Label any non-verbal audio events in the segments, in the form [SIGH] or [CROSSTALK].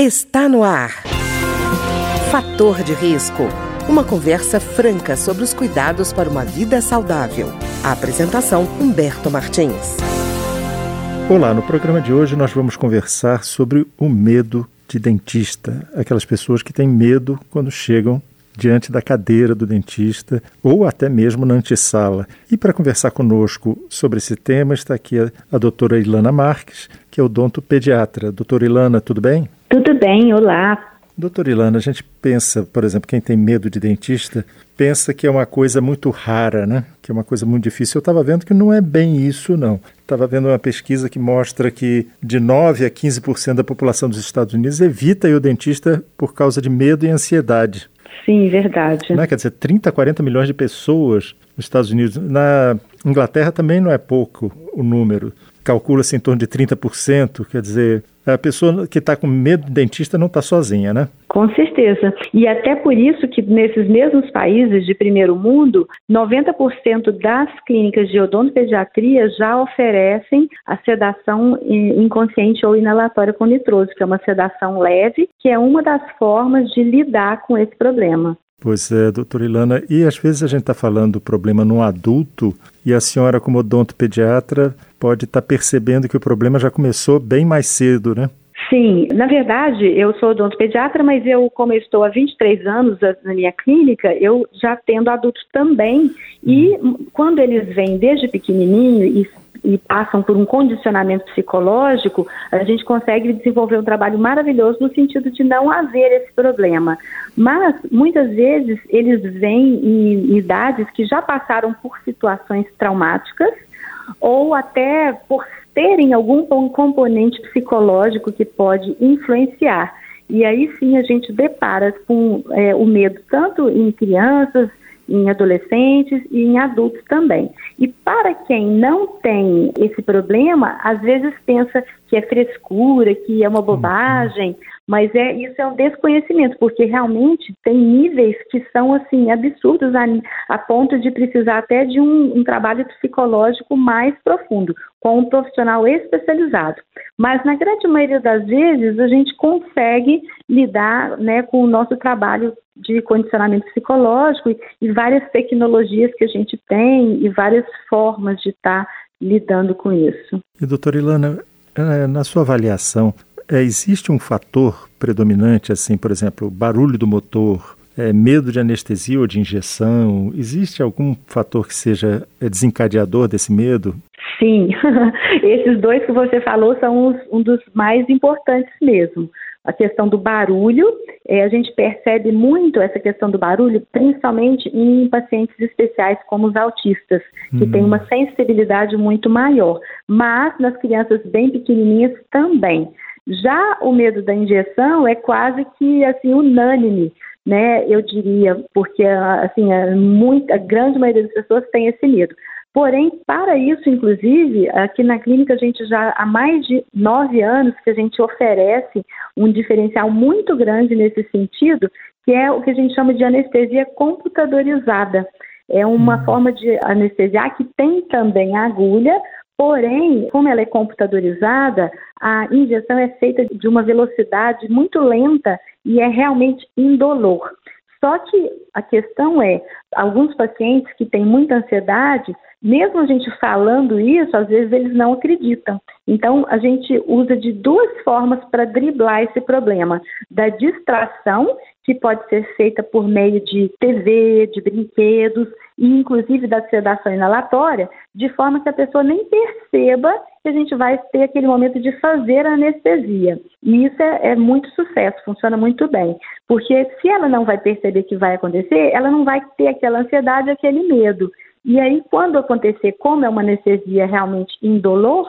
Está no ar. Fator de risco. Uma conversa franca sobre os cuidados para uma vida saudável. A apresentação Humberto Martins. Olá, no programa de hoje nós vamos conversar sobre o medo de dentista, aquelas pessoas que têm medo quando chegam diante da cadeira do dentista ou até mesmo na antessala. E para conversar conosco sobre esse tema está aqui a, a doutora Ilana Marques, que é odontopediatra. Doutora Ilana, tudo bem? Tudo bem, olá. Doutora Ilana, a gente pensa, por exemplo, quem tem medo de dentista, pensa que é uma coisa muito rara, né? Que é uma coisa muito difícil. Eu estava vendo que não é bem isso, não. Estava vendo uma pesquisa que mostra que de 9 a 15% da população dos Estados Unidos evita ir ao dentista por causa de medo e ansiedade. Sim, verdade. Né? Quer dizer, 30, 40 milhões de pessoas nos Estados Unidos. Na Inglaterra também não é pouco o número. Calcula-se em torno de 30%. Quer dizer, a pessoa que está com medo do dentista não está sozinha, né? Com certeza. E até por isso que nesses mesmos países de primeiro mundo, 90% das clínicas de odontopediatria já oferecem a sedação inconsciente ou inalatória com nitroso, que é uma sedação leve, que é uma das formas de lidar com esse problema. Pois é, doutora Ilana, e às vezes a gente está falando do problema no adulto e a senhora, como odontopediatra, pode estar tá percebendo que o problema já começou bem mais cedo, né? Sim, na verdade, eu sou odontopediatra, mas eu, como eu estou há 23 anos na minha clínica, eu já tendo adultos também. E quando eles vêm desde pequenininho e e passam por um condicionamento psicológico, a gente consegue desenvolver um trabalho maravilhoso no sentido de não haver esse problema. Mas, muitas vezes, eles vêm em idades que já passaram por situações traumáticas ou até por terem algum componente psicológico que pode influenciar. E aí sim a gente depara com é, o medo tanto em crianças, em adolescentes e em adultos também. E para quem não tem esse problema, às vezes pensa que é frescura, que é uma bobagem, mas é isso é um desconhecimento, porque realmente tem níveis que são assim absurdos a, a ponto de precisar até de um, um trabalho psicológico mais profundo, com um profissional especializado. Mas na grande maioria das vezes a gente consegue lidar né, com o nosso trabalho de condicionamento psicológico e, e várias tecnologias que a gente tem e várias formas de estar tá lidando com isso. E doutora Ilana, na sua avaliação, é, existe um fator predominante, assim, por exemplo, barulho do motor, é, medo de anestesia ou de injeção? Existe algum fator que seja é, desencadeador desse medo? Sim, [LAUGHS] esses dois que você falou são os, um dos mais importantes mesmo. A questão do barulho, a gente percebe muito essa questão do barulho, principalmente em pacientes especiais como os autistas, que uhum. têm uma sensibilidade muito maior, mas nas crianças bem pequenininhas também. Já o medo da injeção é quase que assim unânime, né? Eu diria, porque assim a, muita, a grande maioria das pessoas tem esse medo. Porém, para isso, inclusive, aqui na clínica a gente já há mais de nove anos que a gente oferece um diferencial muito grande nesse sentido, que é o que a gente chama de anestesia computadorizada. É uma uhum. forma de anestesiar que tem também agulha, Porém, como ela é computadorizada, a injeção é feita de uma velocidade muito lenta e é realmente indolor. Só que a questão é, alguns pacientes que têm muita ansiedade, mesmo a gente falando isso, às vezes eles não acreditam. Então, a gente usa de duas formas para driblar esse problema: da distração, que pode ser feita por meio de TV, de brinquedos, e inclusive da sedação inalatória, de forma que a pessoa nem perceba que a gente vai ter aquele momento de fazer anestesia. E isso é, é, muito sucesso, funciona muito bem. Porque se ela não vai perceber que vai acontecer, ela não vai ter aquela ansiedade, aquele medo. E aí, quando acontecer, como é uma anestesia realmente indolor,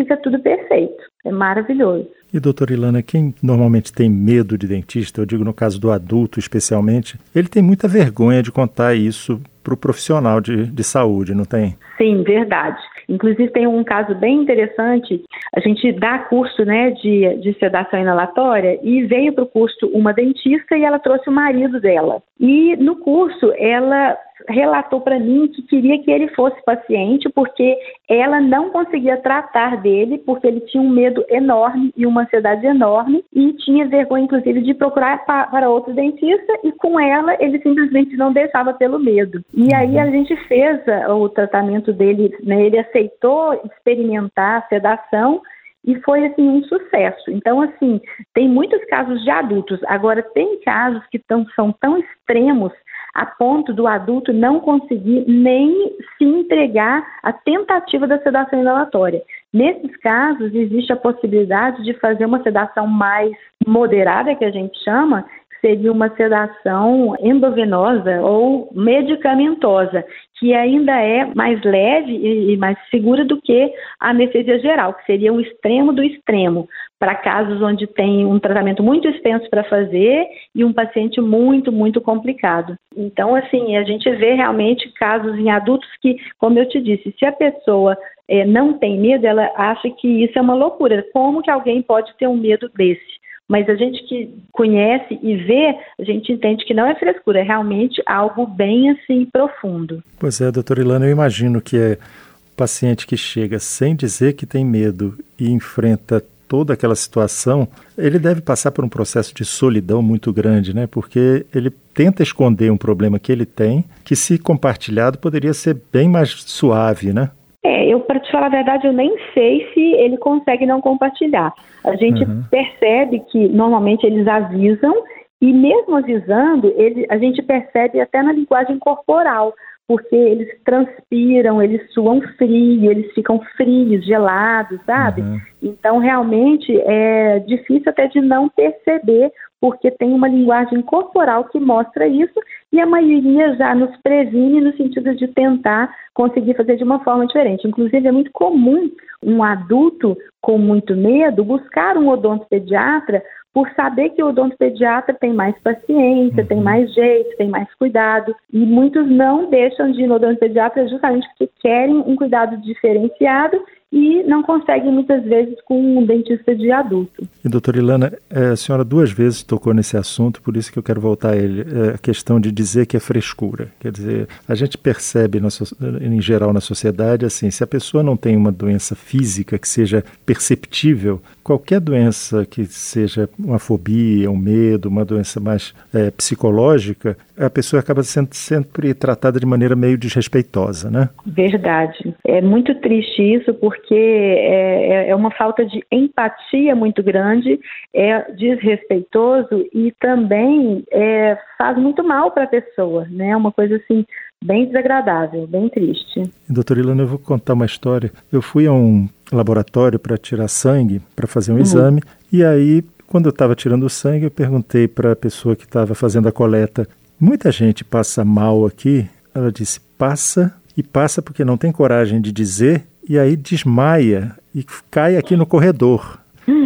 fica tudo perfeito. É maravilhoso. E, doutora Ilana, quem normalmente tem medo de dentista, eu digo no caso do adulto especialmente, ele tem muita vergonha de contar isso para o profissional de, de saúde, não tem? Sim, verdade. Inclusive tem um caso bem interessante. A gente dá curso né, de, de sedação inalatória e veio para o curso uma dentista e ela trouxe o marido dela. E no curso, ela relatou para mim que queria que ele fosse paciente porque ela não conseguia tratar dele porque ele tinha um medo enorme e uma ansiedade enorme e tinha vergonha inclusive de procurar pa para outro dentista e com ela ele simplesmente não deixava pelo medo. E aí a gente fez o tratamento dele, né, ele aceitou experimentar a sedação e foi assim um sucesso. Então assim, tem muitos casos de adultos, agora tem casos que tão, são tão extremos a ponto do adulto não conseguir nem se entregar à tentativa da sedação inalatória. Nesses casos, existe a possibilidade de fazer uma sedação mais moderada, que a gente chama, seria uma sedação endovenosa ou medicamentosa, que ainda é mais leve e mais segura do que a anestesia geral, que seria um extremo do extremo, para casos onde tem um tratamento muito extenso para fazer e um paciente muito, muito complicado. Então, assim, a gente vê realmente casos em adultos que, como eu te disse, se a pessoa é, não tem medo, ela acha que isso é uma loucura. Como que alguém pode ter um medo desse? Mas a gente que conhece e vê, a gente entende que não é frescura, é realmente algo bem assim profundo. Pois é, doutora Ilana, eu imagino que é paciente que chega sem dizer que tem medo e enfrenta toda aquela situação, ele deve passar por um processo de solidão muito grande, né? Porque ele tenta esconder um problema que ele tem, que se compartilhado poderia ser bem mais suave, né? É, eu, para te falar a verdade, eu nem sei se ele consegue não compartilhar. A gente uhum. percebe que normalmente eles avisam e mesmo avisando, ele, a gente percebe até na linguagem corporal, porque eles transpiram, eles suam frio, eles ficam frios, gelados, sabe? Uhum. Então, realmente, é difícil até de não perceber, porque tem uma linguagem corporal que mostra isso e a maioria já nos previne no sentido de tentar conseguir fazer de uma forma diferente. Inclusive, é muito comum um adulto com muito medo buscar um odontopediatra por saber que o odontopediatra tem mais paciência, uhum. tem mais jeito, tem mais cuidado. E muitos não deixam de ir no odontopediatra justamente porque querem um cuidado diferenciado e não conseguem muitas vezes com um dentista de adulto. E doutora Ilana, é, a senhora duas vezes tocou nesse assunto, por isso que eu quero voltar a ele, é, a questão de dizer que é frescura. Quer dizer, a gente percebe na, em geral na sociedade assim, se a pessoa não tem uma doença física que seja perceptível, qualquer doença que seja uma fobia, um medo, uma doença mais é, psicológica, a pessoa acaba sendo sempre tratada de maneira meio desrespeitosa, né? Verdade. É muito triste isso, porque é, é, é uma falta de empatia muito grande, é desrespeitoso e também é, faz muito mal para a pessoa, né? Uma coisa assim bem desagradável, bem triste. Doutora Ilana, eu vou contar uma história. Eu fui a um laboratório para tirar sangue, para fazer um uhum. exame, e aí, quando eu estava tirando o sangue, eu perguntei para a pessoa que estava fazendo a coleta: muita gente passa mal aqui? Ela disse: passa, e passa porque não tem coragem de dizer, e aí desmaia e cai aqui no corredor.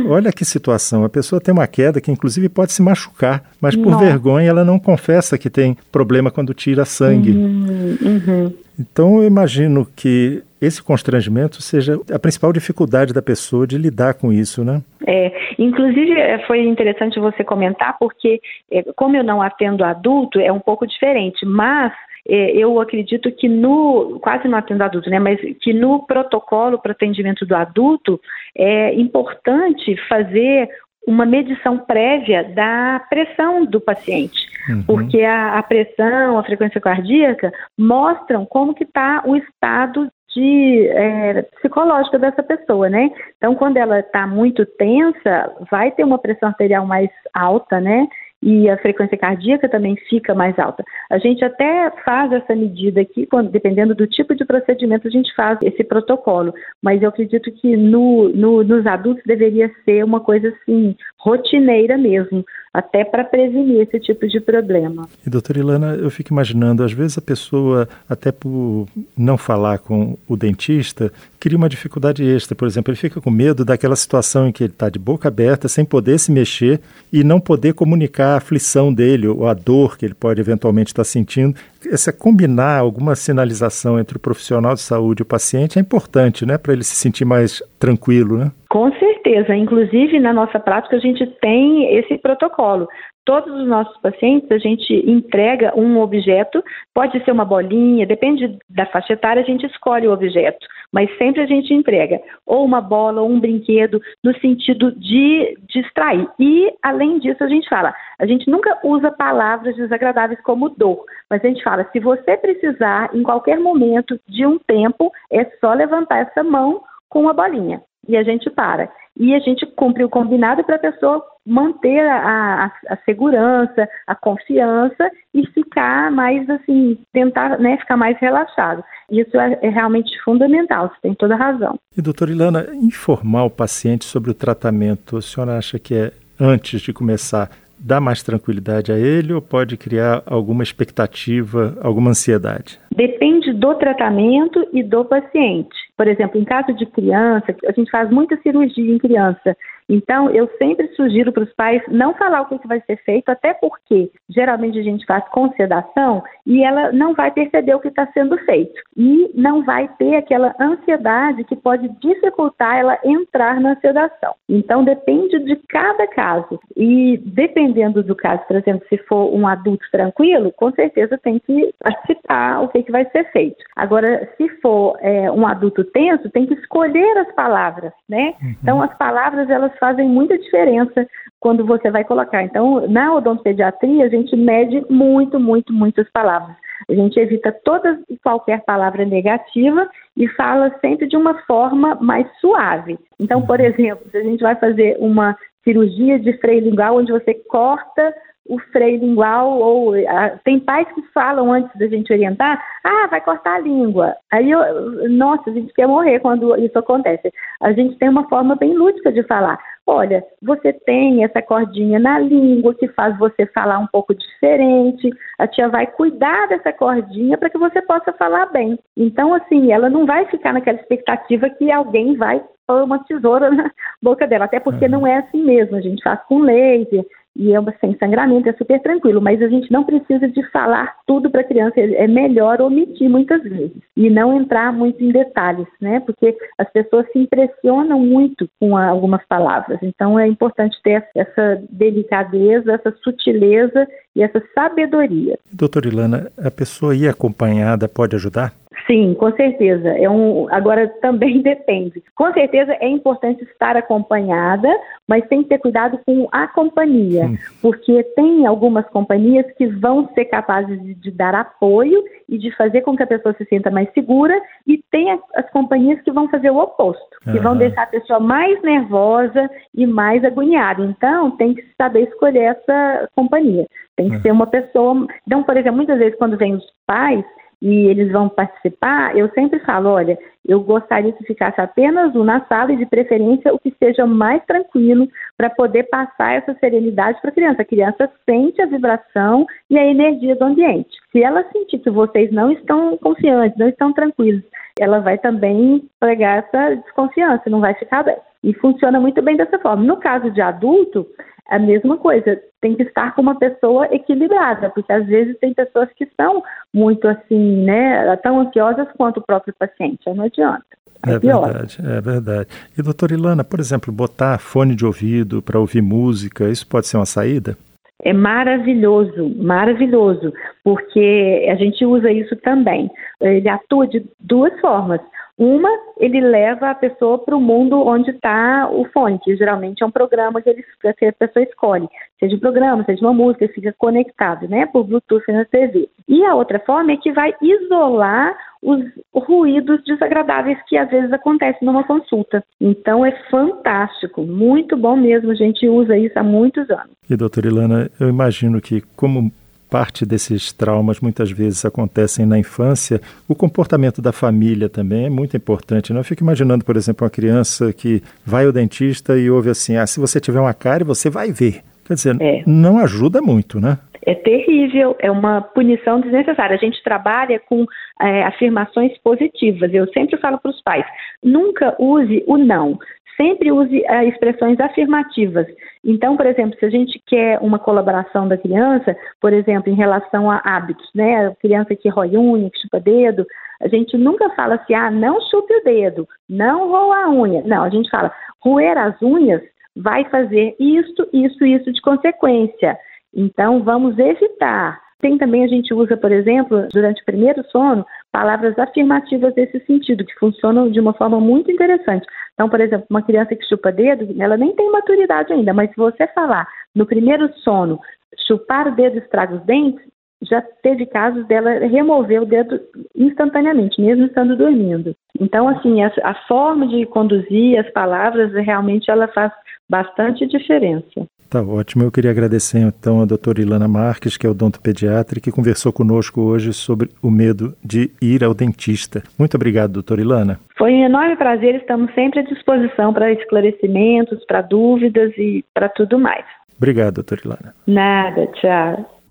Olha que situação. A pessoa tem uma queda que, inclusive, pode se machucar, mas por vergonha ela não confessa que tem problema quando tira sangue. Uhum, uhum. Então, eu imagino que esse constrangimento seja a principal dificuldade da pessoa de lidar com isso, né? É, inclusive é, foi interessante você comentar porque é, como eu não atendo adulto é um pouco diferente, mas eu acredito que no, quase não atendo adulto, né, mas que no protocolo para atendimento do adulto é importante fazer uma medição prévia da pressão do paciente, uhum. porque a, a, pressão, a frequência cardíaca mostram como que está o estado de é, psicológico dessa pessoa, né? Então, quando ela está muito tensa, vai ter uma pressão arterial mais alta, né? E a frequência cardíaca também fica mais alta. A gente até faz essa medida aqui, quando, dependendo do tipo de procedimento, a gente faz esse protocolo, mas eu acredito que no, no, nos adultos deveria ser uma coisa assim, rotineira mesmo, até para prevenir esse tipo de problema. E doutora Ilana, eu fico imaginando, às vezes a pessoa, até por não falar com o dentista, cria uma dificuldade extra. Por exemplo, ele fica com medo daquela situação em que ele está de boca aberta, sem poder se mexer e não poder comunicar a aflição dele ou a dor que ele pode eventualmente estar sentindo. Essa combinar alguma sinalização entre o profissional de saúde e o paciente é importante, né, para ele se sentir mais tranquilo, né? Com certeza. Inclusive, na nossa prática, a gente tem esse protocolo. Todos os nossos pacientes, a gente entrega um objeto, pode ser uma bolinha, depende da faixa etária, a gente escolhe o objeto, mas sempre a gente entrega ou uma bola ou um brinquedo no sentido de distrair. E, além disso, a gente fala, a gente nunca usa palavras desagradáveis como dor, mas a gente fala, se você precisar, em qualquer momento de um tempo, é só levantar essa mão com uma bolinha e a gente para. E a gente cumpre o combinado para a pessoa manter a, a, a, segurança, a confiança e ficar mais assim, tentar né, ficar mais relaxado. Isso é, é realmente fundamental, você tem toda a razão. E doutora Ilana, informar o paciente sobre o tratamento, a senhora acha que é antes de começar dá mais tranquilidade a ele ou pode criar alguma expectativa, alguma ansiedade? Depende do tratamento e do paciente. Por exemplo, em caso de criança, a gente faz muita cirurgia em criança então, eu sempre sugiro para os pais não falar o que, que vai ser feito, até porque geralmente a gente faz com sedação e ela não vai perceber o que está sendo feito. E não vai ter aquela ansiedade que pode dificultar ela entrar na sedação. Então, depende de cada caso. E dependendo do caso, por exemplo, se for um adulto tranquilo, com certeza tem que participar o que, que vai ser feito. Agora, se for é, um adulto tenso, tem que escolher as palavras, né? Uhum. Então, as palavras, elas fazem muita diferença quando você vai colocar. Então, na odontopediatria, a gente mede muito, muito, muitas palavras. A gente evita toda e qualquer palavra negativa e fala sempre de uma forma mais suave. Então, por exemplo, se a gente vai fazer uma cirurgia de freio lingual onde você corta o freio lingual, ou a, tem pais que falam antes da gente orientar, ah, vai cortar a língua. Aí, eu, nossa, a gente quer morrer quando isso acontece. A gente tem uma forma bem lúdica de falar. Olha, você tem essa cordinha na língua que faz você falar um pouco diferente. A tia vai cuidar dessa cordinha para que você possa falar bem. Então, assim, ela não vai ficar naquela expectativa que alguém vai pôr uma tesoura [LAUGHS] na boca dela, até porque não é assim mesmo. A gente faz com laser, e é sem sangramento, é super tranquilo, mas a gente não precisa de falar tudo para a criança, é melhor omitir muitas vezes e não entrar muito em detalhes, né? Porque as pessoas se impressionam muito com algumas palavras, então é importante ter essa delicadeza, essa sutileza e essa sabedoria. Doutora Ilana, a pessoa ir acompanhada pode ajudar? Sim, com certeza. É um, agora também [LAUGHS] depende. Com certeza é importante estar acompanhada, mas tem que ter cuidado com a companhia, hum. porque tem algumas companhias que vão ser capazes de, de, dar apoio e de fazer com que a pessoa se sinta mais segura, e tem as, as companhias que vão fazer o oposto, que uhum. vão deixar a pessoa mais nervosa e mais agoniada. Então, tem que saber escolher essa companhia. Tem que uhum. ser uma pessoa. Então, por exemplo, muitas vezes quando vem os pais e eles vão participar, eu sempre falo, olha, eu gostaria que ficasse apenas um na sala e de preferência o que seja mais tranquilo para poder passar essa serenidade para a criança. A criança sente a vibração e a energia do ambiente. Se ela sentir que vocês não estão confiantes, não estão tranquilos, ela vai também pegar essa desconfiança, não vai ficar bem. E funciona muito bem dessa forma. No caso de adulto, a mesma coisa, tem que estar com uma pessoa equilibrada, porque às vezes tem pessoas que são muito assim, né, tão ansiosas quanto o próprio paciente, não adianta. É, é verdade, é verdade. E doutora Ilana, por exemplo, botar fone de ouvido para ouvir música, isso pode ser uma saída? É maravilhoso, maravilhoso, porque a gente usa isso também. Ele atua de duas formas. Uma, ele leva a pessoa para o mundo onde está o fone, que geralmente é um programa que, ele, que a pessoa escolhe. Seja um programa, seja uma música, fica conectado, né, por Bluetooth na TV. E a outra forma é que vai isolar os ruídos desagradáveis que às vezes acontecem numa consulta. Então é fantástico, muito bom mesmo, a gente usa isso há muitos anos. E doutora Ilana, eu imagino que como parte desses traumas muitas vezes acontecem na infância, o comportamento da família também é muito importante. Né? Eu fico imaginando, por exemplo, uma criança que vai ao dentista e ouve assim: ah, se você tiver uma cárie, você vai ver. Quer dizer, é. não ajuda muito, né? É terrível, é uma punição desnecessária. A gente trabalha com é, afirmações positivas. Eu sempre falo para os pais: nunca use o não sempre use uh, expressões afirmativas. Então, por exemplo, se a gente quer uma colaboração da criança, por exemplo, em relação a hábitos, né? A criança que rói unha, que chupa dedo, A gente nunca fala assim, ah, não chupe o dedo, não roa a unha. Não, a gente fala, roer as unhas vai fazer isso, isso, isso de consequência. Então, vamos evitar. Tem também, a gente usa, por exemplo, durante o primeiro sono, palavras afirmativas desse sentido, que funcionam de uma forma muito interessante. Então, por exemplo, uma criança que chupa dedo, ela nem tem maturidade ainda, mas se você falar no primeiro sono, chupar o dedo estraga os dentes, já teve casos dela remover o dedo instantaneamente, mesmo estando dormindo. Então, assim, a, a forma de conduzir as palavras realmente ela faz bastante diferença. Tá ótimo. Eu queria agradecer então a doutora Ilana Marques, que é odontopediatra, que conversou conosco hoje sobre o medo de ir ao dentista. Muito obrigado, doutora Ilana. Foi um enorme prazer. Estamos sempre à disposição para esclarecimentos, para dúvidas e para tudo mais. Obrigado, doutora Ilana. Nada, tchau.